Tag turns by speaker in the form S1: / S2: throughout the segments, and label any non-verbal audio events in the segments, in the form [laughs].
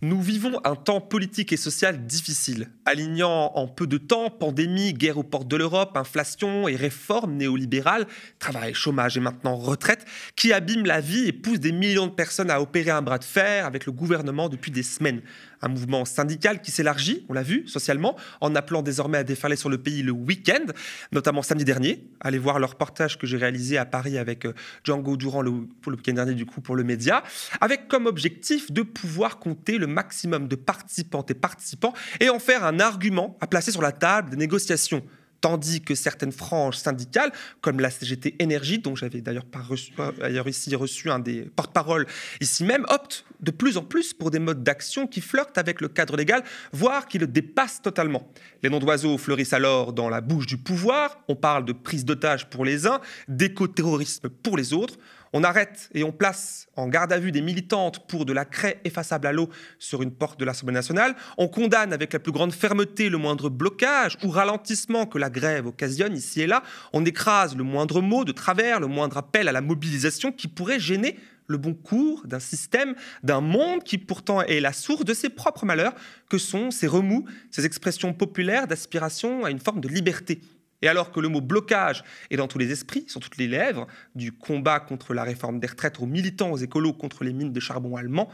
S1: Nous vivons un temps politique et social difficile, alignant en peu de temps pandémie, guerre aux portes de l'Europe, inflation et réformes néolibérales, travail, chômage et maintenant retraite, qui abîment la vie et poussent des millions de personnes à opérer un bras de fer avec le gouvernement depuis des semaines un mouvement syndical qui s'élargit, on l'a vu, socialement, en appelant désormais à déferler sur le pays le week-end, notamment samedi dernier. Allez voir le reportage que j'ai réalisé à Paris avec euh, Django Durand pour le week-end dernier, du coup, pour le média, avec comme objectif de pouvoir compter le maximum de participantes et participants et en faire un argument à placer sur la table des négociations. Tandis que certaines franges syndicales, comme la CGT Énergie, dont j'avais d'ailleurs ici reçu un des porte-parole ici même, optent de plus en plus pour des modes d'action qui flirtent avec le cadre légal, voire qui le dépassent totalement. Les noms d'oiseaux fleurissent alors dans la bouche du pouvoir, on parle de prise d'otage pour les uns, d'éco-terrorisme pour les autres, on arrête et on place en garde à vue des militantes pour de la craie effaçable à l'eau sur une porte de l'Assemblée nationale. On condamne avec la plus grande fermeté le moindre blocage ou ralentissement que la grève occasionne ici et là. On écrase le moindre mot de travers, le moindre appel à la mobilisation qui pourrait gêner le bon cours d'un système, d'un monde qui pourtant est la source de ses propres malheurs, que sont ces remous, ces expressions populaires d'aspiration à une forme de liberté? Et alors que le mot blocage est dans tous les esprits, sur toutes les lèvres, du combat contre la réforme des retraites aux militants, aux écolos contre les mines de charbon allemands,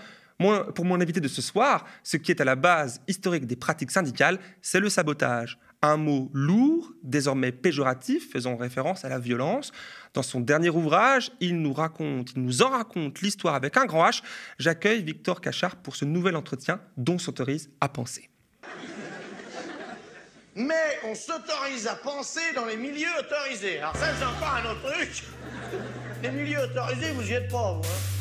S1: pour mon invité de ce soir, ce qui est à la base historique des pratiques syndicales, c'est le sabotage. Un mot lourd, désormais péjoratif, faisant référence à la violence. Dans son dernier ouvrage, il nous raconte, il nous en raconte l'histoire avec un grand H. J'accueille Victor Cachard pour ce nouvel entretien dont s'autorise à penser
S2: mais on s'autorise à penser dans les milieux autorisés. Alors ça, c'est encore un autre truc. Les milieux autorisés, vous y êtes pas, vous. Hein.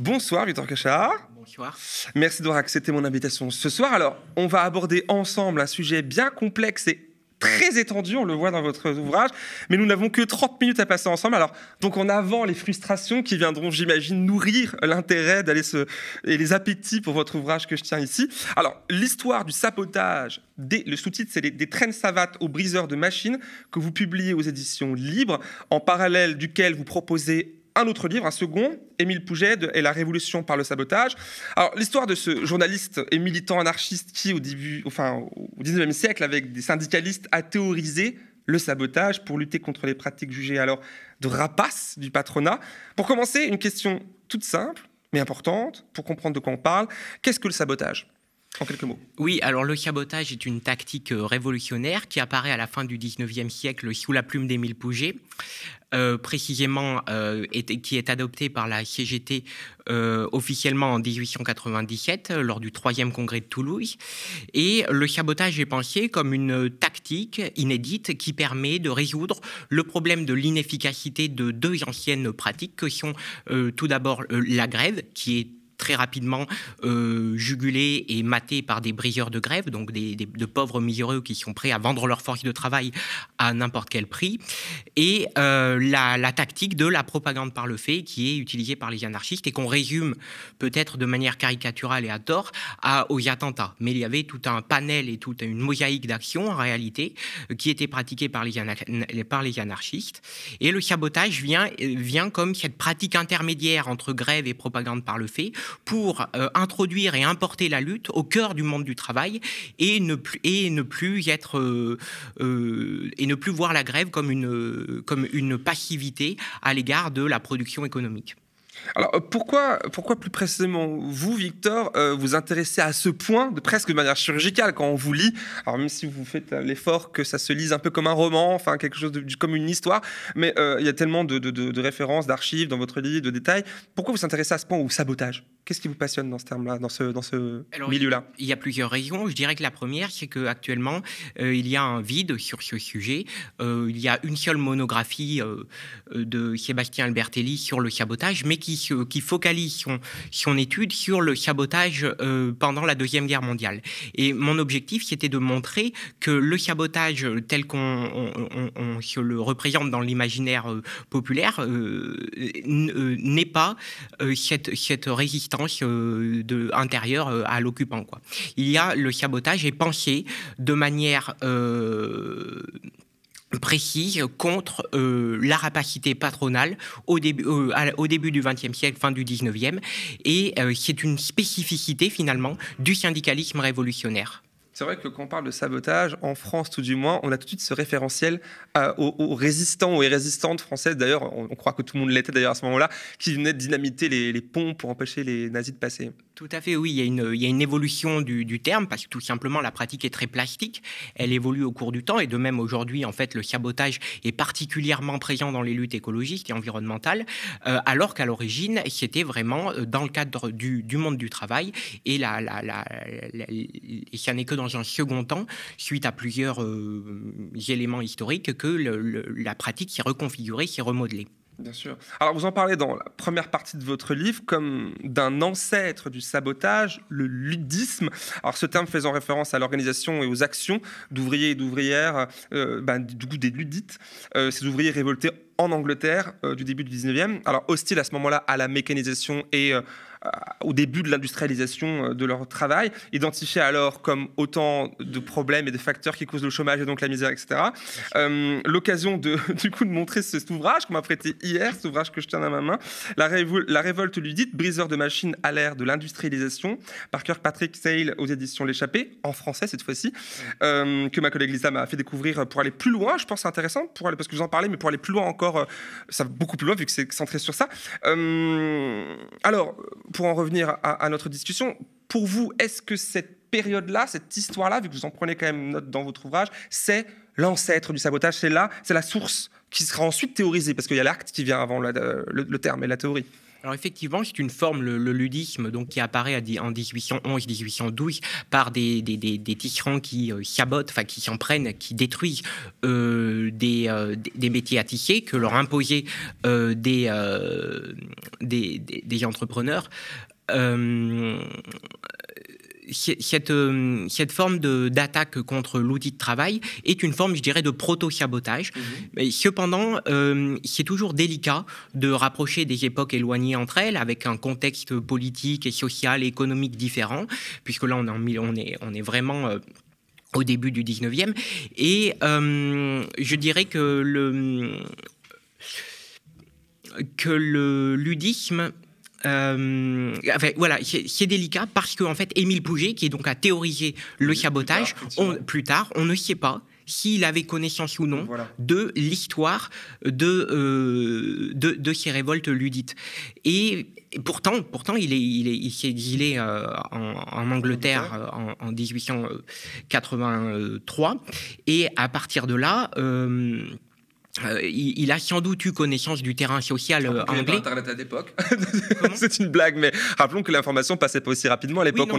S1: Bonsoir Victor Cachard.
S3: Bonsoir.
S1: Merci d'avoir accepté mon invitation ce soir. Alors, on va aborder ensemble un sujet bien complexe et très étendu, on le voit dans votre ouvrage, mais nous n'avons que 30 minutes à passer ensemble. Alors, donc en avant les frustrations qui viendront, j'imagine, nourrir l'intérêt d'aller se et les appétits pour votre ouvrage que je tiens ici. Alors, l'histoire du sabotage, le sous-titre c'est des traînes savates aux briseurs de machines que vous publiez aux éditions libres, en parallèle duquel vous proposez un autre livre, un second, Émile Pouget et la révolution par le sabotage. Alors, l'histoire de ce journaliste et militant anarchiste qui, au début, au 19e siècle, avec des syndicalistes, a théorisé le sabotage pour lutter contre les pratiques jugées alors de rapaces du patronat. Pour commencer, une question toute simple, mais importante, pour comprendre de quoi on parle. Qu'est-ce que le sabotage? En quelques mots.
S3: Oui, alors le sabotage est une tactique euh, révolutionnaire qui apparaît à la fin du 19e siècle sous la plume d'Émile Pouget, euh, précisément euh, qui est adoptée par la CGT officiellement en 1897 lors du troisième congrès de Toulouse. Et le sabotage est pensé comme une tactique inédite qui permet de résoudre le problème de l'inefficacité de deux anciennes pratiques que sont tout d'abord la grève, qui est très rapidement euh, jugulés et matés par des briseurs de grève, donc des, de pauvres miséreux qui sont prêts à vendre leur force de travail à n'importe quel prix, et euh, la, tactique de la propagande par le fait qui est utilisée par les anarchistes et qu'on résume peut-être de manière caricaturale et à tort à, aux attentats. Mais il y avait tout un panel et toute une mosaïque d'actions en réalité qui était pratiquée par les, par les anarchistes. Et le sabotage vient, vient comme cette pratique intermédiaire entre grève et propagande par le fait pour euh, introduire et importer la lutte au cœur du monde du travail et ne plus, et ne plus être euh, euh, et ne plus voir la grève comme une, comme une passivité à l'égard de la production économique.
S1: Alors pourquoi, pourquoi plus précisément vous, Victor, vous intéressez à ce point, de presque de manière chirurgicale, quand on vous lit? Alors même si vous faites l'effort que ça se lise un peu comme un roman, enfin quelque chose comme une histoire, mais il y a tellement de, de, références, d'archives dans votre livre, de détails. Pourquoi vous vous intéressez à ce point au sabotage? Qu'est-ce qui vous passionne dans ce terme-là, dans ce, dans ce milieu-là
S3: Il y a plusieurs raisons. Je dirais que la première, c'est qu'actuellement, il y a un vide sur ce sujet. il y a une seule monographie de Sébastien Albertelli sur le sabotage, mais qui qui, focalise son, étude sur le sabotage euh, pendant la Deuxième Guerre mondiale. Et mon objectif, c'était de montrer que le sabotage tel qu'on se le représente dans l'imaginaire euh, populaire euh, n'est pas cette, cette, résistance de, intérieure à l'occupant. Il y a le sabotage est pensé de manière précise contre euh, la rapacité patronale au début, euh, du XXe siècle, fin du XIXe, et euh, c'est une spécificité finalement du syndicalisme révolutionnaire.
S1: C'est vrai que quand on parle de sabotage, en France tout du moins, on a tout de suite ce référentiel aux, résistants, aux résistantes françaises, d'ailleurs, on, croit que tout le monde l'était d'ailleurs à ce moment-là, qui venaient dynamiter les ponts pour empêcher les nazis de passer.
S3: Tout à fait, oui. Il y a une, évolution du, terme parce que tout simplement la pratique est très plastique. Elle évolue au cours du temps et de même aujourd'hui, en fait, le sabotage est particulièrement présent dans les luttes écologistes et environnementales, euh, alors qu'à l'origine, c'était vraiment euh, dans le cadre du, monde du travail et, la, ça n'est que dans un second temps, suite à plusieurs euh, éléments historiques, que la pratique s'est reconfigurée, s'est remodelée.
S1: Bien sûr. Alors vous en parlez dans la première partie de votre livre comme d'un ancêtre du sabotage, le ludisme. Alors ce terme faisant référence à l'organisation et aux actions d'ouvriers et d'ouvrières, euh, ben, du coup des ludites, euh, ces ouvriers révoltés en Angleterre euh, du début du 19e. Alors hostile à ce moment-là à la mécanisation et euh, au début de l'industrialisation euh, de leur travail, identifiés alors comme autant de problèmes et de facteurs qui causent le chômage et donc la misère, etc. Euh, l'occasion de, [laughs] du coup de montrer cet ouvrage qu'on m'a prêté hier, cet ouvrage que je tiens dans ma main, La, la révolte ludite, briseur de machines à l'ère de l'industrialisation, par Patrick Sale aux éditions L'échappée, en français cette fois-ci, que ma collègue Lisa m'a fait découvrir pour aller plus loin. Je pense c'est intéressant pour aller, parce que vous en parlez, mais pour aller plus loin encore, ça va beaucoup plus loin vu que c'est centré sur ça. alors, pour en revenir à, notre discussion, pour vous, est-ce que cette période-là, cette histoire-là, vu que vous en prenez quand même note dans votre ouvrage, c'est l'ancêtre du sabotage, c'est là, c'est la source qui sera ensuite théorisée, parce qu'il y a l'acte qui vient avant le, terme et la théorie.
S3: Alors effectivement, c'est une forme, le, ludisme, donc qui apparaît en 1811-1812 par des, tyrans qui euh, sabotent, enfin qui s'en prennent, qui détruisent euh, euh, des, métiers à tisser que leur imposaient des, entrepreneurs cette, euh, cette forme d'attaque contre l'outil de travail est une forme, je dirais, de proto-sabotage. Mhm. Cependant, euh, c'est toujours délicat de rapprocher des époques éloignées entre elles, avec un contexte politique et social et économique différent, puisque là, on, est, on, est, on est vraiment... Euh, au début du 19e. Et je dirais que le, que le ludisme euh, voilà, c'est délicat parce qu'en en fait, Émile Pouget, qui est donc à théoriser le sabotage, plus tard, on, ne sait pas s'il avait connaissance ou non de l'histoire de, euh, de, ces révoltes ludites. Et, pourtant, pourtant, il est, il est, il s'est exilé euh, en, Angleterre en, en, 1883, et à partir de là. Euh, il, a sans doute eu connaissance du terrain social euh, anglais.
S1: Internet à l'époque. [laughs] c'est une blague, mais rappelons que l'information passait pas aussi rapidement à l'époque.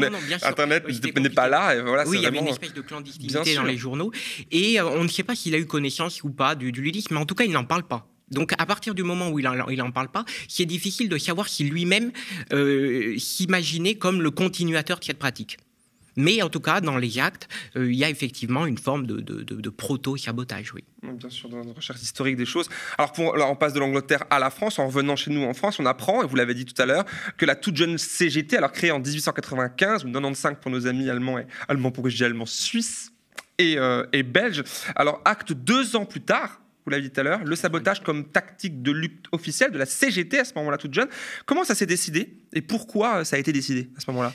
S1: Internet n'est pas là. Et voilà,
S3: oui, il y avait une espèce de clandestinité dans les journaux. Et euh, on ne sait pas s'il a eu connaissance ou pas du, du ludisme, mais en tout cas, il n'en parle pas. Donc à partir du moment où il n'en parle pas, c'est difficile de savoir si lui-même s'imaginait comme le continuateur de cette pratique. Mais en tout cas, dans les actes, euh, il y a effectivement une forme de, proto-sabotage, oui.
S1: Bien sûr, dans la recherche historique des choses. Alors, pour, on passe de l'Angleterre à la France. En revenant chez nous en France, on apprend, et vous l'avez dit tout à l'heure, que la toute jeune CGT, alors créée en 1895 ou 95 pour nos amis allemands, et, allemands pour je allemands suisses et, euh, et belges, alors acte deux ans plus tard, vous l'avez dit tout à l'heure, le sabotage comme tactique de lutte officielle de la CGT à ce moment-là toute jeune. Comment ça s'est décidé et pourquoi ça a été décidé à ce moment-là?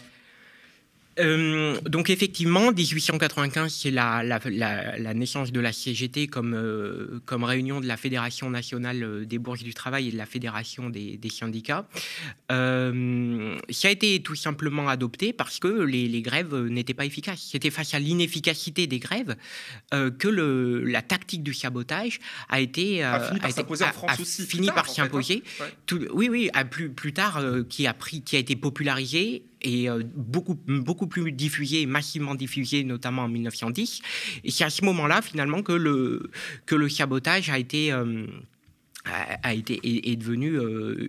S3: Euh, donc effectivement, 1895, c'est la, la, naissance de la CGT comme, euh, comme réunion de la Fédération nationale euh, des bourses du travail et de la Fédération des, syndicats. ça a été tout simplement adopté parce que les, grèves n'étaient pas efficaces. C'était face à l'inefficacité des grèves que le, la tactique du sabotage a été...
S1: a fini par s'imposer en France aussi.
S3: Fini par s'imposer. Oui, oui, plus, plus tard, qui, a pris, qui a été popularisé et euh, beaucoup, beaucoup plus diffusé, massivement diffusé, notamment en 1910. Et c'est à ce moment-là, finalement, que le, que le sabotage a été... Euh, a été est, devenu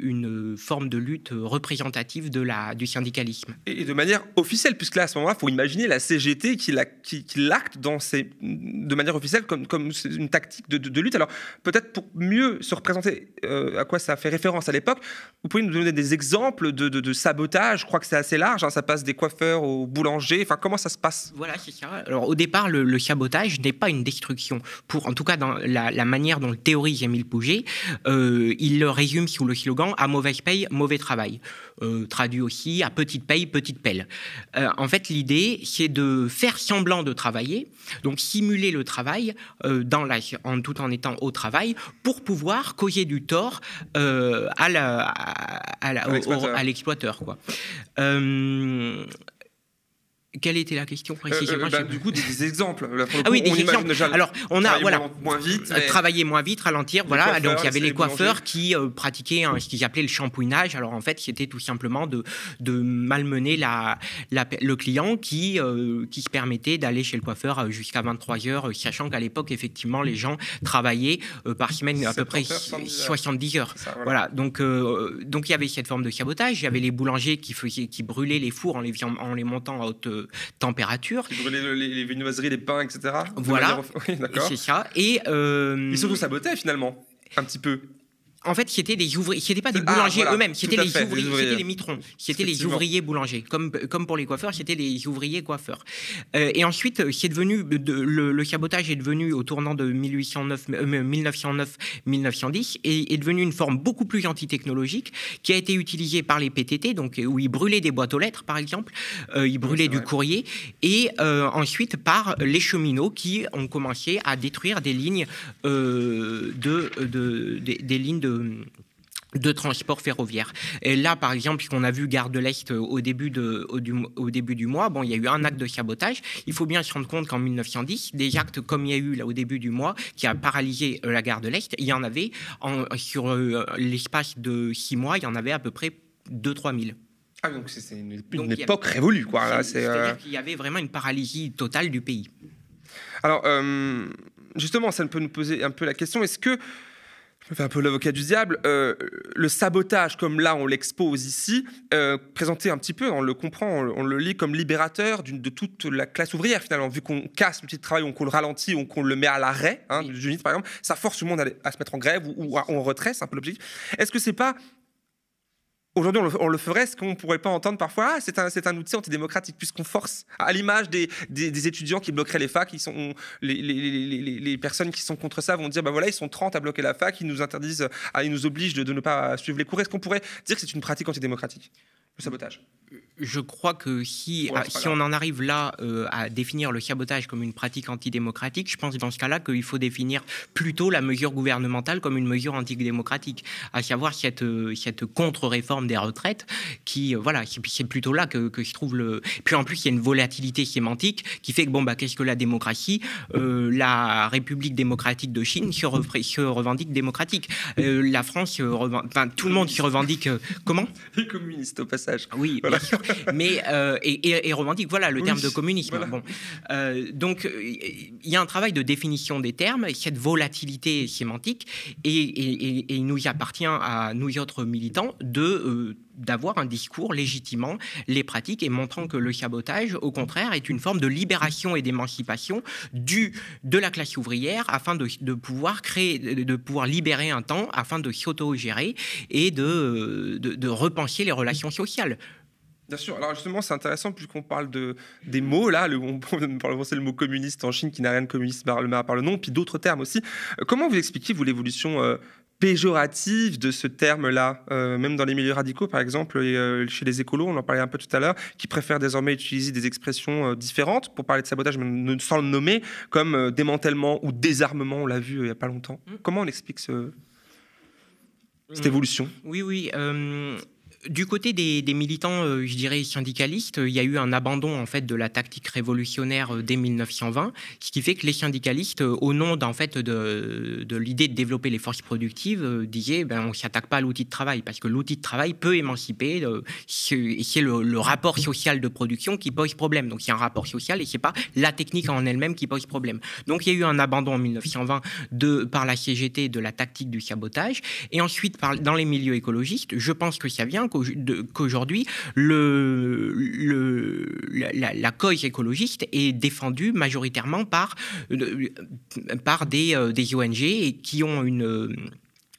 S3: une forme de lutte représentative de la du syndicalisme.
S1: Et de manière officielle puisque là à ce moment-là il faut imaginer la CGT qui l'acte dans ses, de manière officielle comme comme une tactique de, de, lutte. Alors peut-être pour mieux se représenter à quoi ça fait référence à l'époque vous pouvez nous donner des exemples de, de sabotage. Je crois que c'est assez large hein. ça passe des coiffeurs aux boulangers. Enfin comment ça se passe?
S3: Voilà c'est ça. Alors au départ le, sabotage n'est pas une destruction. Pour en tout cas dans la, la manière dont le théorise Émile Pouget euh, il le résume sous le slogan à mauvaise paye, mauvais travail. Euh, traduit aussi à petite paye, petite pelle. Euh, en fait, l'idée, c'est de faire semblant de travailler, donc simuler le travail dans la, en, tout en étant au travail, pour pouvoir causer du tort à l'exploiteur. Quelle était la question précisément
S1: euh, euh, bah, Du coup, des, exemples.
S3: ah oui, des exemples. Alors, on a voilà,
S1: moins vite,
S3: euh, travailler moins vite, ralentir. Voilà. Donc, il y avait les coiffeurs qui pratiquaient ce qu'ils appelaient le shampouinage. Alors, en fait, c'était tout simplement de, de malmener la, le client qui, qui se permettait d'aller chez le coiffeur jusqu'à 23 heures, sachant qu'à l'époque, effectivement, les gens travaillaient par semaine à peu près 70 heures. voilà. Donc, donc, il y avait cette forme de sabotage. Il y avait les boulangers qui, faisaient, qui brûlaient les fours en les, en les montant à haute température.
S1: Qui brûlaient les, les, viennoiseries, les pains, etc.
S3: Voilà, [laughs] c'est ça. Et
S1: euh... ils surtout sabotaient finalement, un petit peu
S3: en fait, c'était des ouvriers, c'était pas des ah, boulangers eux-mêmes, c'était les, ouvriers, c'était les mitrons, c'était les ouvriers boulangers, comme comme pour les coiffeurs, c'était les ouvriers coiffeurs. Euh, et ensuite, c'est devenu le, le, sabotage est devenu au tournant de 1809, 1909-1910 et est devenu une forme beaucoup plus anti-technologique qui a été utilisée par les PTT, donc où ils brûlaient des boîtes aux lettres, par exemple, euh, ils brûlaient du courrier, et euh, ensuite par les cheminots qui ont commencé à détruire des lignes de, de, des lignes de de transport ferroviaire. Et là, par exemple, puisqu'on a vu Gare de l'Est euh, au début, de, au, du, au, début du mois, bon, il y a eu un acte de sabotage. Il faut bien se rendre compte qu'en 1910, des actes comme il y a eu là au début du mois, qui a paralysé euh, la Gare de l'Est, il y en avait, en, sur euh, l'espace de six mois, il y en avait à peu près 2-3 000.
S1: Ah, donc c'est une, époque révolue, quoi.
S3: C'est-à-dire qu'il y avait vraiment une paralysie totale du pays.
S1: Alors, justement, ça peut nous poser un peu la question, est-ce que je me fais un peu l'avocat du diable. Euh, le sabotage, comme là on l'expose ici, euh, présenté un petit peu, on le comprend, on, le lit comme libérateur de toute la classe ouvrière finalement, vu qu'on casse l'outil de travail, qu'on le ralentit, ou qu'on le met à l'arrêt, hein, du par exemple, ça force tout le monde à, se mettre en grève ou, ou en retrait, c'est un peu l'objectif. Est-ce que c'est pas Aujourd'hui, on, le, ferait, est-ce qu'on ne pourrait pas entendre parfois, ah, c'est un, outil antidémocratique, puisqu'on force, à l'image des, étudiants qui bloqueraient les facs, sont, les, personnes qui sont contre ça vont dire, bah voilà, ils sont 30 à bloquer la fac, ils nous interdisent, ah, ils nous obligent de, de ne pas suivre les cours. Est-ce qu'on pourrait dire que c'est une pratique antidémocratique, le sabotage
S3: je crois que si, si on en arrive là euh, à définir le sabotage comme une pratique antidémocratique, je pense dans ce cas-là qu'il faut définir plutôt la mesure gouvernementale comme une mesure antidémocratique, à savoir cette, euh, cette contre-réforme des retraites qui, euh, voilà, c'est plutôt là que, que, se trouve le. Puis en plus, il y a une volatilité sémantique qui fait que, bon, bah, qu'est-ce que la démocratie La République démocratique de Chine se, revendique démocratique. la France, enfin, tout le monde se revendique. comment?
S1: Les communistes, au passage.
S3: Oui, voilà mais euh, et, romantique. Voilà le terme de communisme. Bon. Euh, donc il y a un travail de définition des termes, cette volatilité sémantique, et, il nous appartient à nous autres militants de euh, d'avoir un discours légitimant les pratiques et montrant que le sabotage, au contraire, est une forme de libération et d'émancipation du de la classe ouvrière afin de, de, pouvoir créer, de pouvoir libérer un temps afin de s'auto-gérer et de, de, repenser les relations sociales.
S1: Bien sûr. Alors justement, c'est intéressant puisqu'on parle de des mots là. Le, on parle le mot communiste en Chine qui n'a rien de communiste par le, par le nom, puis d'autres termes aussi. Euh, comment vous expliquez vous l'évolution euh, péjorative de ce terme-là, euh, même dans les milieux radicaux, par exemple, et, chez les écolos, on en parlait un peu tout à l'heure, qui préfèrent désormais utiliser des expressions différentes pour parler de sabotage, mais sans le nommer, comme démantèlement ou désarmement, on l'a vu il n'y a pas longtemps. Mm. Comment on explique ce, cette mm. évolution?
S3: Oui, oui du côté des, militants, euh, je dirais syndicalistes, il y a eu un abandon en fait de la tactique révolutionnaire euh, dès 1920, ce qui fait que les syndicalistes, euh, au nom d'en fait de, l'idée de développer les forces productives, disaient ben on s'attaque pas à l'outil de travail parce que l'outil de travail peut émanciper. c'est le, rapport social de production qui pose problème. Donc il y a un rapport social et c'est pas la technique en elle-même qui pose problème. Donc il y a eu un abandon en 1920 de par la CGT de la tactique du sabotage et ensuite dans les milieux écologistes, je pense que ça vient qu'aujourd'hui, le, la, cause écologiste est défendue majoritairement par, euh, des, euh, des ONG qui ont une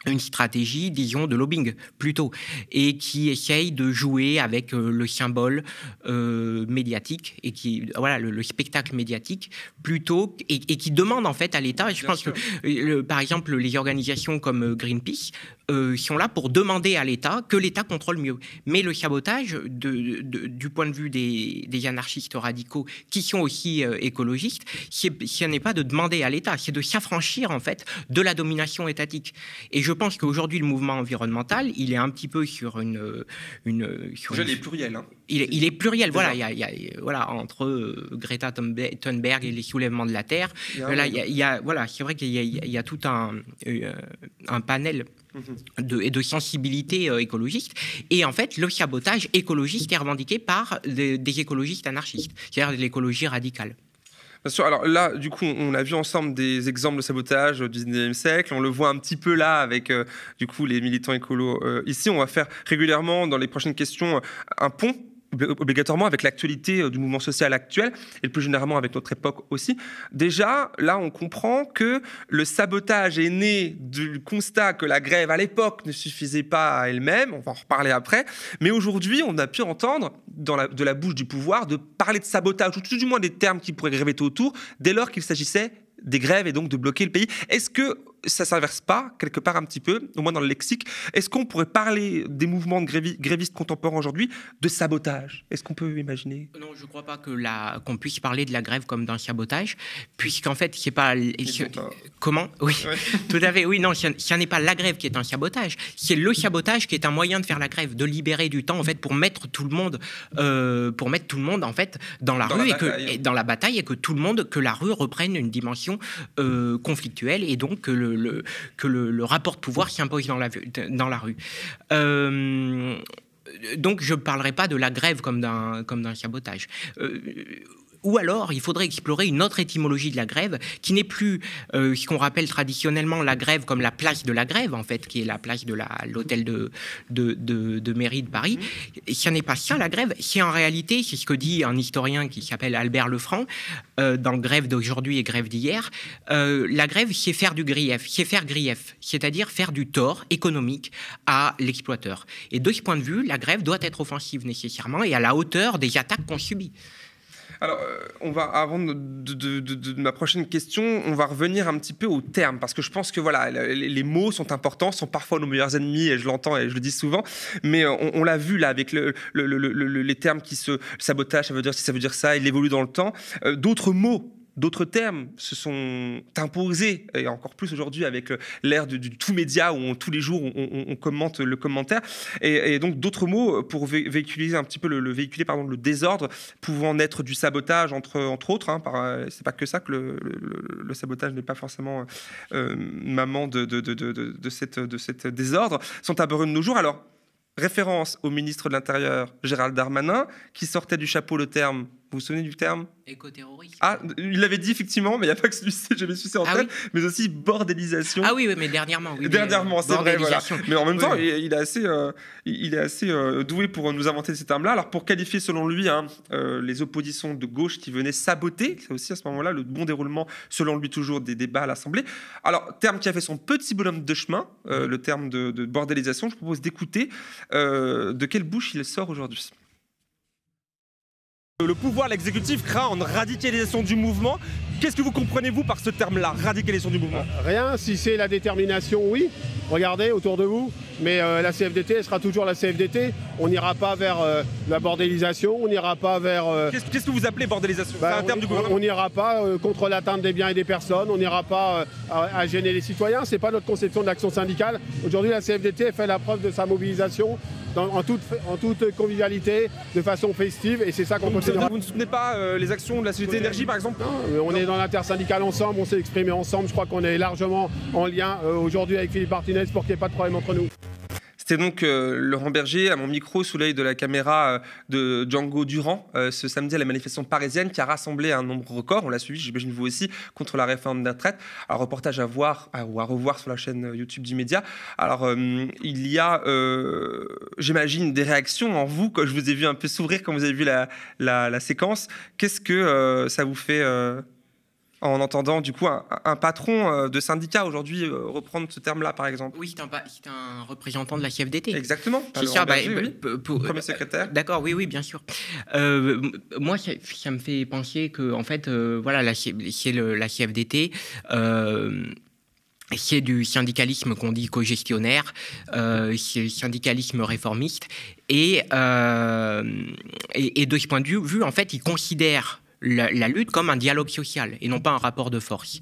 S3: une stratégie, disons, de lobbying plutôt, et qui essaye de jouer avec euh, le symbole euh, médiatique et qui, voilà, le, spectacle médiatique plutôt, et, qui demande en fait à l'État. Je pense que, euh, par exemple, les organisations comme Greenpeace sont là pour demander à l'État que l'État contrôle mieux. Mais le sabotage, de, du point de vue des, anarchistes radicaux qui sont aussi écologistes, ce n'est pas de demander à l'État, c'est de s'affranchir en fait de la domination étatique. Et je pense qu'aujourd'hui, le mouvement environnemental, il est un petit peu sur une. une
S1: sur il est pluriel. Hein.
S3: Il, est, il, est, pluriel, voilà, il y, a, voilà, entre euh, Greta Thunberg et les soulèvements de la Terre. Là, il y a, voilà, c'est vrai qu'il y, a tout un, euh, un panel mhm. de, de sensibilité euh, écologiste. Et en fait, le sabotage écologiste est revendiqué par des, des écologistes anarchistes, c'est-à-dire de l'écologie radicale.
S1: Alors là, du coup, on a vu ensemble des exemples de sabotage du 19e siècle. On le voit un petit peu là avec, euh, du coup, les militants écolos. Euh, ici, on va faire régulièrement, dans les prochaines questions, un pont obligatoirement avec l'actualité euh, du mouvement social actuel et plus généralement avec notre époque aussi. Déjà, là, on comprend que le sabotage est né du constat que la grève à l'époque ne suffisait pas à elle-même, on va en reparler après, mais aujourd'hui, on a pu entendre de la bouche du pouvoir de parler de sabotage, ou tout du moins des termes qui pourraient gréver autour, dès lors qu'il s'agissait des grèves et donc de bloquer le pays. Est-ce que ça s'inverse pas quelque part un petit peu, au moins dans le lexique. Est-ce qu'on pourrait parler des mouvements de grévistes contemporains aujourd'hui de sabotage? Est-ce qu'on peut imaginer?
S3: Non, je ne crois pas que la, qu'on puisse parler de la grève comme d'un sabotage, puisqu'en fait, c'est pas. Comment? Oui, [laughs] tout à fait. Oui, non, ce n'est pas la grève qui est un sabotage, c'est le sabotage qui est un moyen de faire la grève, de libérer du temps en fait pour mettre tout le monde, euh, pour mettre tout le monde en fait dans la rue et que dans la bataille et que tout le monde, que la rue reprenne une dimension euh, conflictuelle et donc que le que le, rapport de pouvoir s'impose dans la, rue. Euh, donc je ne parlerai pas de la grève comme d'un sabotage. Euh, ou alors, il faudrait explorer une autre étymologie de la grève, qui n'est plus euh, ce qu'on rappelle traditionnellement la grève comme la place de la grève, en fait, qui est la place de l'hôtel de, de, de, mairie de Paris. Et ce n'est pas ça, la grève. C'est en réalité, c'est ce que dit un historien qui s'appelle Albert Lefranc, euh, dans Grève d'aujourd'hui et Grève d'hier, euh, la grève, c'est faire du grief, c'est faire grief, c'est-à-dire faire du tort économique à l'exploiteur. Et de ce point de vue, la grève doit être offensive nécessairement et à la hauteur des attaques qu'on subit.
S1: Alors, euh, on va, avant de, ma prochaine question, on va revenir un petit peu aux termes, parce que je pense que voilà, les, mots sont importants, sont parfois nos meilleurs ennemis, et je l'entends et je le dis souvent, mais euh, on, l'a vu là avec les termes qui se sabotage, ça veut dire si ça veut dire ça, il évolue dans le temps. Euh, d'autres mots D'autres termes se sont imposés, et encore plus aujourd'hui avec euh, l'ère du, tout média où tous les jours on, commente le commentaire, et, donc d'autres mots pour véhiculer un petit peu le, véhiculer pardon le désordre, pouvant naître du sabotage entre entre autres. Hein, euh, c'est pas que ça que le, sabotage n'est pas forcément euh, maman de de, de, de, de cette désordre sont apparus de nos jours. Alors référence au ministre de l'Intérieur Gérald Darmanin qui sortait du chapeau le terme vous vous souvenez du terme?
S3: Écoterrorisme.
S1: Ah, il l'avait dit effectivement, mais il n'y a pas que celui-ci, je me suis en ah tête, mais aussi bordélisation.
S3: Ah oui, oui mais dernièrement. Oui,
S1: dernièrement, c'est vrai, voilà. Mais en même temps, il, est assez, euh, il est assez euh, doué pour nous inventer ces termes-là. Alors, pour qualifier, selon lui, hein, euh, les oppositions de gauche qui venaient saboter, c'est aussi à ce moment-là le bon déroulement, selon lui, toujours des débats à l'Assemblée. Alors, terme qui a fait son petit bonhomme de chemin, le terme de, de bordélisation, je propose d'écouter de quelle bouche il sort aujourd'hui. Le pouvoir, l'exécutif, craint une radicalisation du mouvement. Qu'est-ce que vous comprenez, vous, par ce terme-là, radicalisation du mouvement?
S4: Rien, si c'est la détermination, oui. Regardez autour de vous. Mais euh, la CFDT, elle sera toujours la CFDT. On n'ira pas vers la bordélisation, on n'ira pas vers...
S1: Qu'est-ce que vous appelez bordélisation?
S4: Bah, On n'ira pas contre l'atteinte des biens et des personnes, on n'ira pas à, gêner les citoyens. Ce n'est pas notre conception de l'action syndicale. Aujourd'hui, la CFDT fait la preuve de sa mobilisation en, toute, en toute convivialité, de façon festive, et c'est ça qu'on continue.
S1: Vous ne soutenez pas les actions de la société énergie, par exemple
S4: Non, on est dans l'intersyndicale ensemble, on s'est exprimé ensemble. Je crois qu'on est largement en lien aujourd'hui avec Philippe Martinez pour qu'il n'y ait pas de problème entre nous.
S1: C'était donc euh, Laurent Berger à mon micro sous l'œil de la caméra euh, de Django Durand euh, ce samedi à la manifestation parisienne qui a rassemblé un nombre record, on l'a suivi, j'imagine vous aussi, contre la réforme des retraites. Un reportage à voir ou à revoir sur la chaîne YouTube du Média. Alors il y a, j'imagine, des réactions en vous quand je vous ai vu un peu s'ouvrir quand vous avez vu la, la séquence. Qu'est-ce que ça vous fait en entendant du coup un, patron euh, de syndicat aujourd'hui euh, reprendre ce terme-là, par exemple.
S3: Oui, c'est un, représentant de la CFDT.
S1: Exactement.
S3: C'est ça,
S1: bah, pour, premier secrétaire.
S3: D'accord, oui, oui, bien sûr. moi, ça, me fait penser que, en fait, euh, voilà, la, c'est la CFDT. c'est du syndicalisme qu'on dit co-gestionnaire, c'est le syndicalisme réformiste, et, et, et, de ce point de vue, en fait, il considère la, lutte comme un dialogue social et non pas un rapport de force.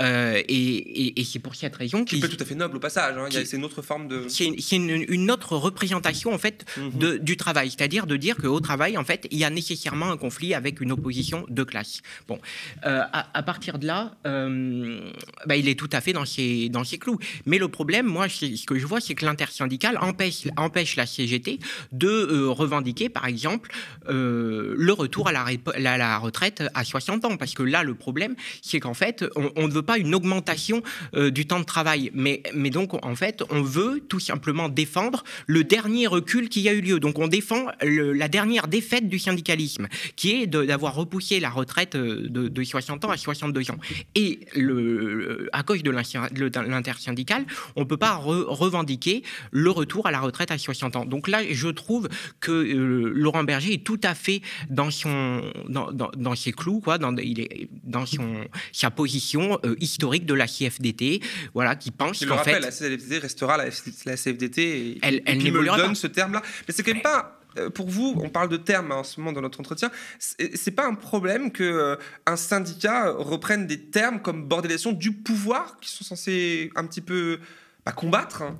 S3: Euh, et, c'est pour cette raison
S1: qui peut tout à fait noble au passage. Hein. C'est une autre forme de.
S3: C'est une, autre représentation en fait mhm. de, du travail, c'est-à-dire de dire qu'au travail en fait il y a nécessairement un conflit avec une opposition de classe. Bon, euh, à, partir de là, euh, bah, il est tout à fait dans ses dans ses clous. Mais le problème, moi, ce que je vois, c'est que l'intersyndicale empêche empêche la CGT de revendiquer, par exemple, le retour à la, la, la, retraite à 60 ans, parce que là, le problème, c'est qu'en fait, on ne veut pas une augmentation euh, du temps de travail, mais, mais donc en fait, on veut tout simplement défendre le dernier recul qui a eu lieu. Donc on défend la dernière défaite du syndicalisme, qui est d'avoir repoussé la retraite euh, de, 60 ans à 62 ans. Et le, à cause de l'intersyndicale, on ne peut pas revendiquer le retour à la retraite à 60 ans. Donc là, je trouve que euh, Laurent Berger est tout à fait dans, son, dans, dans, ses clous, quoi, dans, il est dans son, sa position historique de la CFDT, voilà, qui pense qu'en fait...
S1: la CFDT restera la, CFDT et,
S3: elle, elle
S1: me donne ce terme-là. Mais c'est quand même pas euh, pour vous, on parle de termes en ce moment dans notre entretien, c'est pas un problème que euh, un syndicat reprenne des termes comme bordélisation du pouvoir qui sont censés un petit peu bah, combattre hein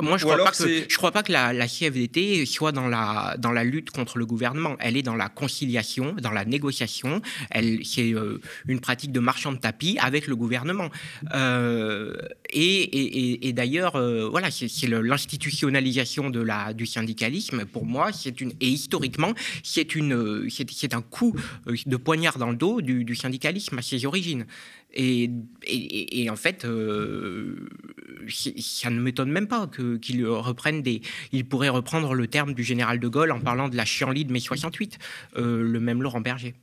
S3: moi, je ne crois, pas que, je crois pas que la, la, CFDT soit dans la, dans la lutte contre le gouvernement. Elle est dans la conciliation, dans la négociation. Elle, c'est euh, une pratique de marchand de tapis avec le gouvernement. Euh, et, et, et d'ailleurs, euh, voilà, c'est, l'institutionnalisation de la, du syndicalisme. Pour moi, c'est une et historiquement, c'est une, c'est, un coup de poignard dans le dos du, du syndicalisme à ses origines. Et, en fait, euh, ça ne m'étonne même pas qu'il reprenne des. Il pourrait reprendre le terme du général de Gaulle en parlant de la chienlit de mai 68, euh, le même Laurent Berger.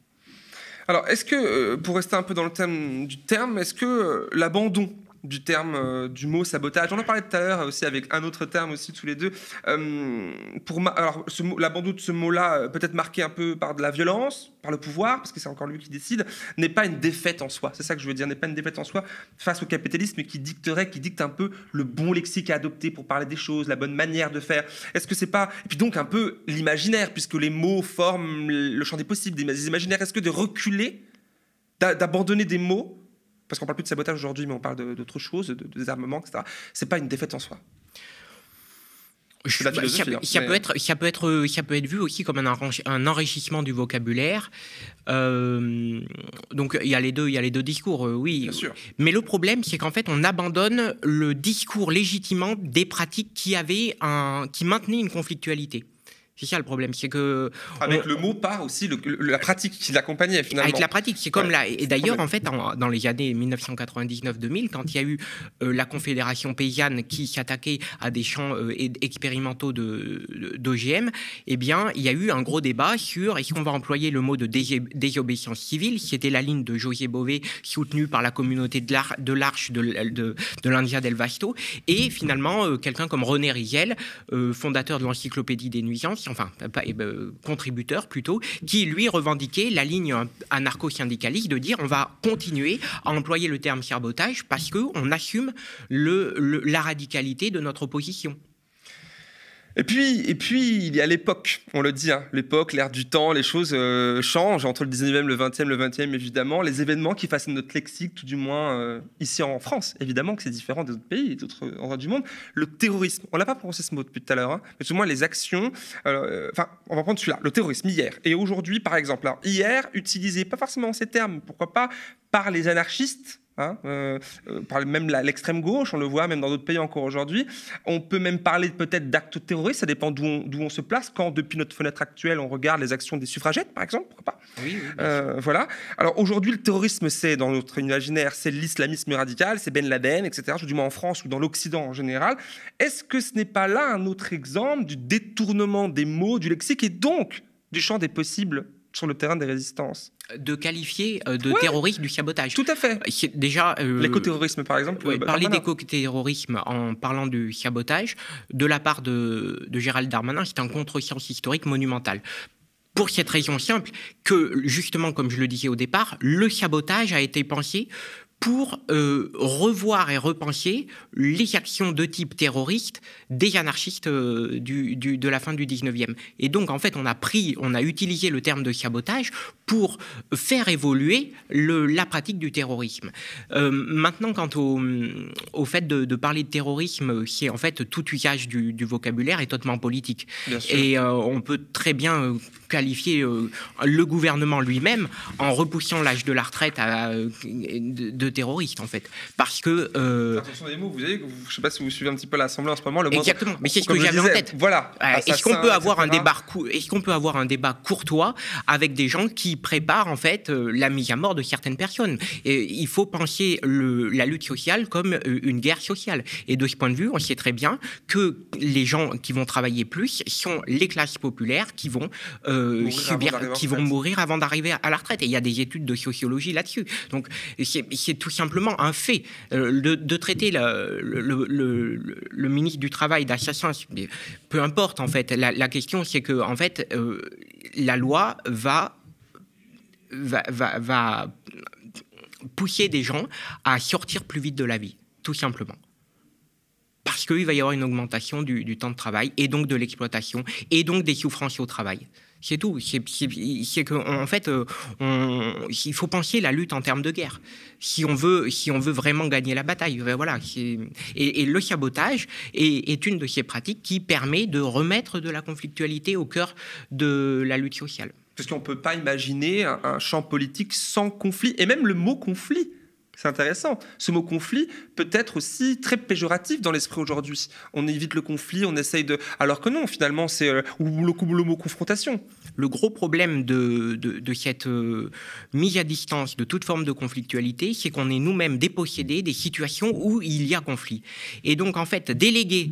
S1: Alors, est-ce que, euh, pour rester un peu dans le thème du terme, est-ce que l'abandon du terme, euh, du mot sabotage. On en parlait tout à l'heure aussi avec un autre terme aussi tous les deux. Euh, pour alors, l'abandon de ce mot-là, euh, peut-être marqué un peu par de la violence, par le pouvoir, parce que c'est encore lui qui décide, n'est pas une défaite en soi. C'est ça que je veux dire, n'est pas une défaite en soi face au capitalisme qui dicterait, qui dicte un peu le bon lexique à adopter pour parler des choses, la bonne manière de faire. Est-ce que c'est pas et puis donc un peu l'imaginaire, puisque les mots forment le champ des possibles, des imaginaires. Est-ce que de reculer, d'abandonner des mots parce qu'on parle plus de sabotage aujourd'hui, mais on parle d'autres choses, de, de désarmement, etc. C'est pas une défaite en soi.
S3: ça, peut être, ça, peut être, ça peut être vu aussi comme un, un enrichissement du vocabulaire. Euh, donc il y a les deux, il y a les deux discours, euh, oui.
S1: Bien sûr.
S3: Mais le problème, c'est qu'en fait, on abandonne le discours légitimant des pratiques qui avaient un, qui maintenaient une conflictualité. C'est ça le problème, c'est que
S1: avec le mot part aussi la pratique qui l'accompagnait finalement.
S3: Avec la pratique, c'est comme là. Et d'ailleurs, en fait, dans les années 1999-2000, quand il y a eu euh, la Confédération paysanne qui s'attaquait à des champs euh, expérimentaux de d'OGM, eh bien, il y a eu un gros débat sur est-ce qu'on va employer le mot de désobéissance civile, c'était la ligne de José Bové soutenue par la communauté de l'Arche de, de, de l'India del Vasto, et finalement euh, quelqu'un comme René Rizel, fondateur de l'encyclopédie des nuisances enfin ben, contributeur plutôt, qui lui revendiquait la ligne anarcho-syndicaliste de dire on va continuer à employer le terme sabotage parce qu'on assume le, la radicalité de notre opposition.
S1: Et puis, et puis, il y a l'époque, on le dit, hein, l'époque, l'ère du temps, les choses euh, changent entre le 19e, le 20e, le 20e, évidemment. Les événements qui façonnent notre lexique, tout du moins euh, ici en France, évidemment que c'est différent des autres pays d'autres endroits du monde. Le terrorisme, on n'a pas prononcé ce mot depuis tout à l'heure, hein, mais tout du moins les actions. euh, Enfin, on va prendre celui-là, le terrorisme, hier. Et aujourd'hui, par exemple, alors, hier, utilisé pas forcément en ces termes, pourquoi pas, par les anarchistes, Hein, euh, euh, même l'extrême gauche, on le voit même dans d'autres pays encore aujourd'hui. On peut même parler peut-être d'actes terroristes, ça dépend d'où on, se place. Quand depuis notre fenêtre actuelle, on regarde les actions des suffragettes, par exemple, pourquoi pas
S3: Oui, oui.
S1: Euh, Voilà. Alors aujourd'hui, le terrorisme, c'est dans notre imaginaire, c'est l'islamisme radical, c'est Ben Laden, etc. Du moins en France ou dans l'Occident en général. Est-ce que ce n'est pas là un autre exemple du détournement des mots, du lexique et donc du champ des possibles sur le terrain des résistances
S3: de qualifier euh, de
S1: Ouais.
S3: terrorisme du sabotage.
S1: Tout à fait.
S3: C'est Déjà, euh,
S1: L'écoterrorisme, par exemple.
S3: Ouais,
S1: euh,
S3: parler
S1: Darmanin.
S3: d'éco-terrorisme en parlant du sabotage, de la part de, de Gérald Darmanin, c'est un contresens historique monumental. Pour cette raison simple que, justement, comme je le disais au départ, le sabotage a été pensé pour euh, revoir et repenser les actions de type terroriste des anarchistes euh, du, du- de la fin du 19e. Et donc, en fait, on a pris, on a utilisé le terme de sabotage pour faire évoluer le- la pratique du terrorisme. Euh, maintenant, quant au, au fait de, de parler de terrorisme, c'est en fait tout usage du, du vocabulaire est totalement politique. Et on peut très bien qualifier le gouvernement lui-même en repoussant l'âge de la retraite à, de, de terroriste, en fait. Parce que... euh,
S1: Attention des mots, vous savez, je ne sais pas si vous suivez un petit peu l'Assemblée en ce moment. Le
S3: Exactement, mais c'est ce que j'avais en tête.
S1: Voilà.
S3: Euh, Est-ce qu'on peut avoir un débat Est-ce qu'on peut avoir un débat courtois avec des gens qui préparent en fait euh, la mise à mort de certaines personnes? Et Il faut penser le- la lutte sociale comme euh, une guerre sociale. Et de ce point de vue, on sait très bien que les gens qui vont travailler plus sont les classes populaires qui vont euh, subir, qui vont mourir avant d'arriver à la retraite. Et il y a des études de sociologie là-dessus. Donc c'est tout simplement un fait. Euh, de, traiter le, ministre du Travail d'assassin, peu importe en fait. La, question c'est que en fait euh, la loi va, va, va pousser des gens à sortir plus vite de la vie, tout simplement. Parce qu'il va y avoir une augmentation du, temps de travail et donc de l'exploitation et donc des souffrances au travail. C'est tout. C'est c'est- c'est que en fait, euh, on- il faut penser la lutte en termes de guerre. Si on veut, si on veut vraiment gagner la bataille, ben voilà. Et, et le sabotage est, une de ces pratiques qui permet de remettre de la conflictualité au cœur de la lutte sociale.
S1: Parce qu'on ne peut pas imaginer un champ politique sans conflit. Et même le mot conflit, c'est intéressant. Ce mot conflit peut être aussi très péjoratif dans l'esprit aujourd'hui. On évite le conflit, on essaye de... Alors que non, finalement, c'est... euh, le, le mot confrontation.
S3: Le gros problème de, de, cette euh, mise à distance de toute forme de conflictualité, c'est qu'on est nous-mêmes dépossédés des situations où il y a conflit. Et donc, en fait, déléguer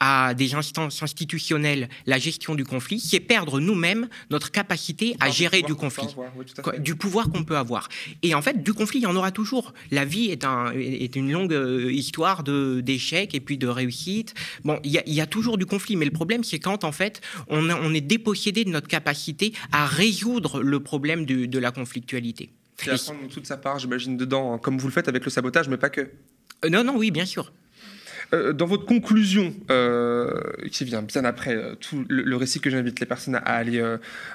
S3: à des instances institutionnelles la gestion du conflit, c'est perdre nous-mêmes notre capacité à gérer du conflit.
S1: avoir, oui,
S3: du pouvoir qu'on peut avoir. Et en fait, du conflit, il y en aura toujours. La vie est, un, est une longue euh, histoire d'échecs et puis de réussites. Bon, il y, a- il y a toujours du conflit, mais le problème, c'est quand, en fait, on, a- on est dépossédé de notre capacité à résoudre le problème du- de la conflictualité.
S1: Puis à prendre toute sa part, j'imagine, dedans, hein, comme vous le faites avec le sabotage, mais pas que.
S3: Euh, non, non, oui, bien sûr.
S1: Euh, dans votre conclusion, euh, qui vient bien après euh, tout le, récit que j'invite les personnes à, aller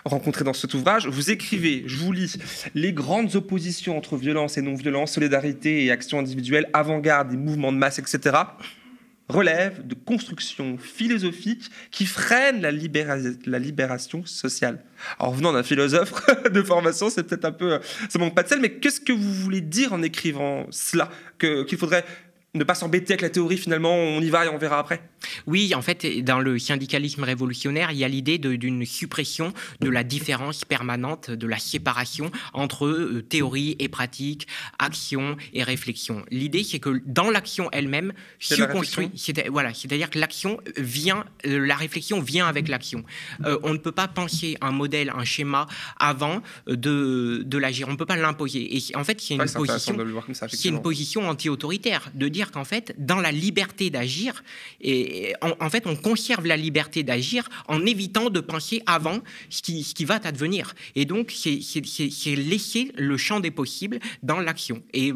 S1: rencontrer dans cet ouvrage, vous écrivez, je vous lis, les grandes oppositions entre violence et non-violence, solidarité et action individuelle, avant-garde et mouvements de masse, etc., relèvent de constructions philosophiques qui freinent la, libéra- la libération sociale. Alors venant d'un philosophe [laughs] de formation, c'est peut-être un peu... ça manque pas de sel, mais qu'est-ce que vous voulez dire en écrivant cela? Qu'il faudrait ne pas s'embêter avec la théorie, finalement, on y va et on verra après
S3: Oui, en fait, dans le syndicalisme révolutionnaire, il y a l'idée d'une suppression de la différence permanente, de la séparation entre euh, théorie et pratique, action et réflexion. L'idée, c'est que dans l'action elle-même se
S1: la
S3: construit. Voilà, c'est-à-dire que l'action vient, euh, la réflexion vient avec l'action. Euh, on ne peut pas penser un modèle, un schéma avant de, de l'agir. On ne peut pas l'imposer. Et en fait, c'est une
S1: Ouais,
S3: position
S1: ça,
S3: une position anti-autoritaire de dire qu'en fait, dans la liberté d'agir, et en, fait, on conserve la liberté d'agir en évitant de penser avant ce qui, ce qui va advenir. Et donc, c'est laisser le champ des possibles dans l'action. Et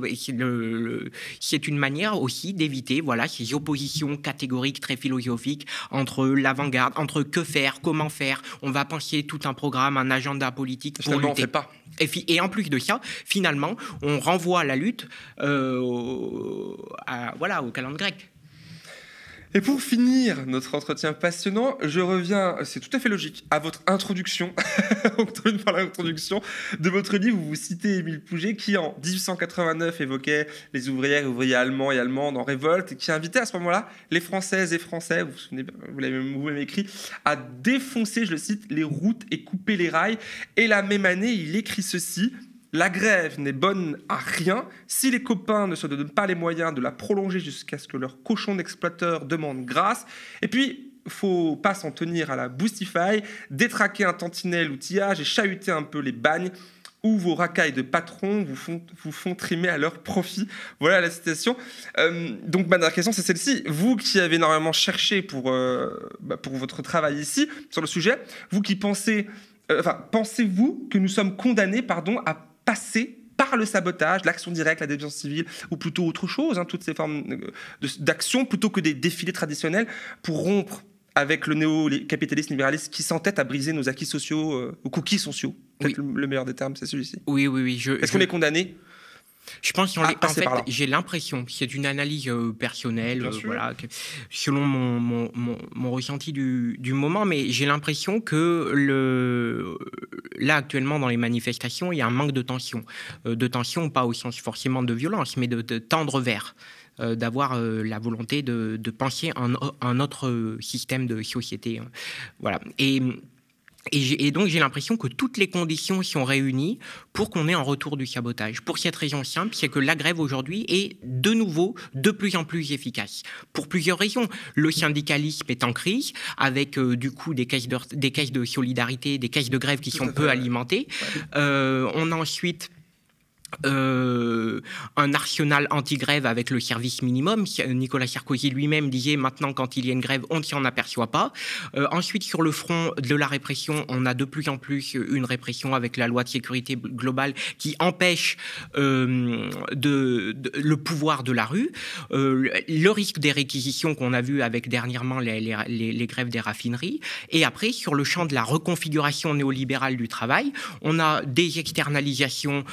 S3: c'est une manière aussi d'éviter voilà, ces oppositions catégoriques très philosophiques entre l'avant-garde, entre que faire, comment faire. On va penser tout un programme, un agenda politique
S1: pour. On fait pas.
S3: Et, en plus de ça, finalement, on renvoie la lutte euh, voilà, au calendrier grec.
S1: Et pour finir notre entretien passionnant, je reviens, c'est tout à fait logique, à votre introduction, [laughs] par l'introduction de votre livre où vous citez Émile Pouget qui en 1889 évoquait les ouvrières et ouvriers allemands et allemandes en révolte et qui invitait à ce moment-là les Françaises et Français, vous vous souvenez, vous l'avez même écrit, à défoncer, je le cite, les routes et couper les rails. Et la même année, il écrit ceci, la grève n'est bonne à rien si les copains ne se donnent pas les moyens de la prolonger jusqu'à ce que leur cochon d'exploiteur demande grâce. Et puis, faut pas s'en tenir à la boostify, détraquer un tantinet outillage et chahuter un peu les bagnes où vos racailles de patrons vous font, vous font trimer à leur profit. Voilà la citation. Euh, donc ma dernière question, c'est celle-ci. Vous qui avez énormément cherché pour, euh, bah, pour votre travail ici sur le sujet, vous qui pensez, euh, enfin, pensez-vous que nous sommes condamnés, pardon, à passer par le sabotage, l'action directe, la défense civile, ou plutôt autre chose, hein, toutes ces formes d'action, plutôt que des défilés traditionnels, pour rompre avec le néo-capitalisme libéraliste qui s'entête à briser nos acquis sociaux, euh, ou cookies sociaux. Peut-être le, meilleur des termes, c'est celui-ci.
S3: Oui, oui, oui.
S1: Est-ce qu'on est condamné?
S3: Je pense qu'en en fait, j'ai l'impression, c'est une analyse euh, personnelle, euh, voilà, selon mon, mon, mon, ressenti du, du, moment, mais j'ai l'impression que le, là, actuellement, dans les manifestations, il y a un manque de tension. Euh, de tension, pas au sens forcément de violence, mais de, tendre vers d'avoir la volonté de, de penser un, un, autre système de société. Hein. Voilà. Et et, donc j'ai l'impression que toutes les conditions sont réunies pour qu'on ait un retour du sabotage. Pour cette raison simple, c'est que la grève aujourd'hui est de nouveau de plus en plus efficace. Pour plusieurs raisons. Le syndicalisme est en crise, avec euh, du coup des caisses, de, des caisses de solidarité, des caisses de grève qui sont peu alimentées. Euh, on a ensuite euh, un arsenal anti-grève avec le service minimum. Nicolas Sarkozy lui-même disait maintenant quand il y a une grève, on ne s'en aperçoit pas. Euh, ensuite, sur le front de la répression, on a de plus en plus une répression avec la loi de sécurité globale qui empêche euh, le pouvoir de la rue. le risque des réquisitions qu'on a vu avec dernièrement les, les, grèves des raffineries. Et après, sur le champ de la reconfiguration néolibérale du travail, on a des externalisations.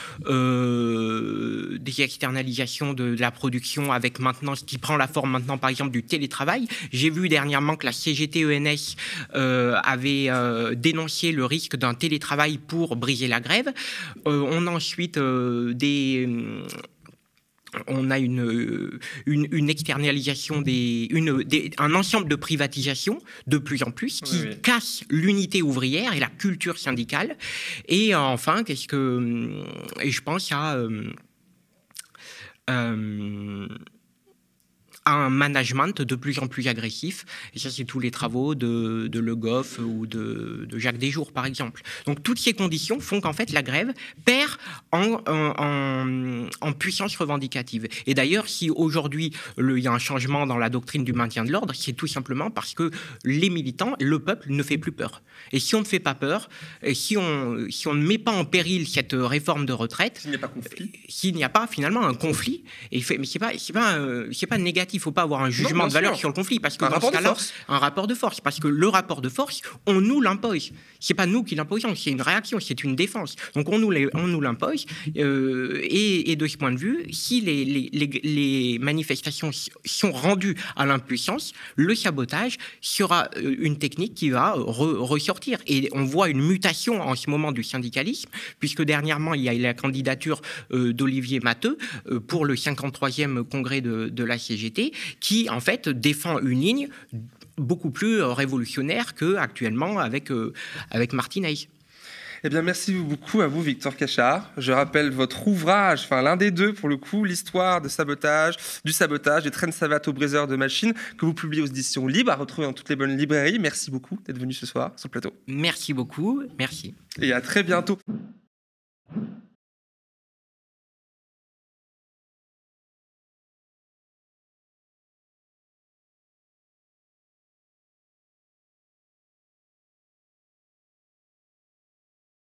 S3: Des externalisations de, la production avec maintenant ce qui prend la forme maintenant par exemple du télétravail. J'ai vu dernièrement que la CGT-ENS euh, avait euh, dénoncé le risque d'un télétravail pour briser la grève. on a ensuite des on a une, une, externalisation des, une, un ensemble de privatisations de plus en plus qui casse l'unité ouvrière et la culture syndicale. Et enfin, qu'est-ce que et je pense à euh, euh, un management de plus en plus agressif. Et ça, c'est tous les travaux de, de Le Goff ou de, de, Jacques Desjours, par exemple. Donc, toutes ces conditions font qu'en fait, la grève perd en, en, en puissance revendicative. Et d'ailleurs, si aujourd'hui, il y a un changement dans la doctrine du maintien de l'ordre, c'est tout simplement parce que les militants, le peuple, ne fait plus peur. Et si on ne fait pas peur, et si on, si on ne met pas en péril cette réforme de retraite,
S1: s'il n'y a pas conflit,
S3: s'il n'y a pas finalement un conflit, et fait, mais c'est pas, c'est pas, c'est pas négatif il ne faut pas avoir un jugement de valeur sur le conflit parce que
S1: un rapport de force.
S3: un rapport de force, parce que le rapport de force, on nous l'impose. C'est pas nous qui l'imposons, c'est une réaction, c'est une défense. Donc on nous on nous l'impose. Euh, et, de ce point de vue, si les, les, manifestations sont rendues à l'impuissance, le sabotage sera euh, une technique qui va ressortir. Et on voit une mutation en ce moment du syndicalisme, puisque dernièrement il y a la candidature euh, d'Olivier Matteux pour le 53e congrès de, de la CGT qui en fait défend une ligne beaucoup plus révolutionnaire qu'actuellement avec, euh, avec Martinez.
S1: Eh bien, merci beaucoup à vous, Victor Cachard. Je rappelle votre ouvrage, enfin l'un des deux pour le coup, l'histoire de sabotage, du sabotage, des traînes savates au briseur de machines, que vous publiez aux éditions libres, à retrouver dans toutes les bonnes librairies. Merci beaucoup d'être venu ce soir sur le plateau.
S3: Merci beaucoup, merci.
S1: Et à très bientôt.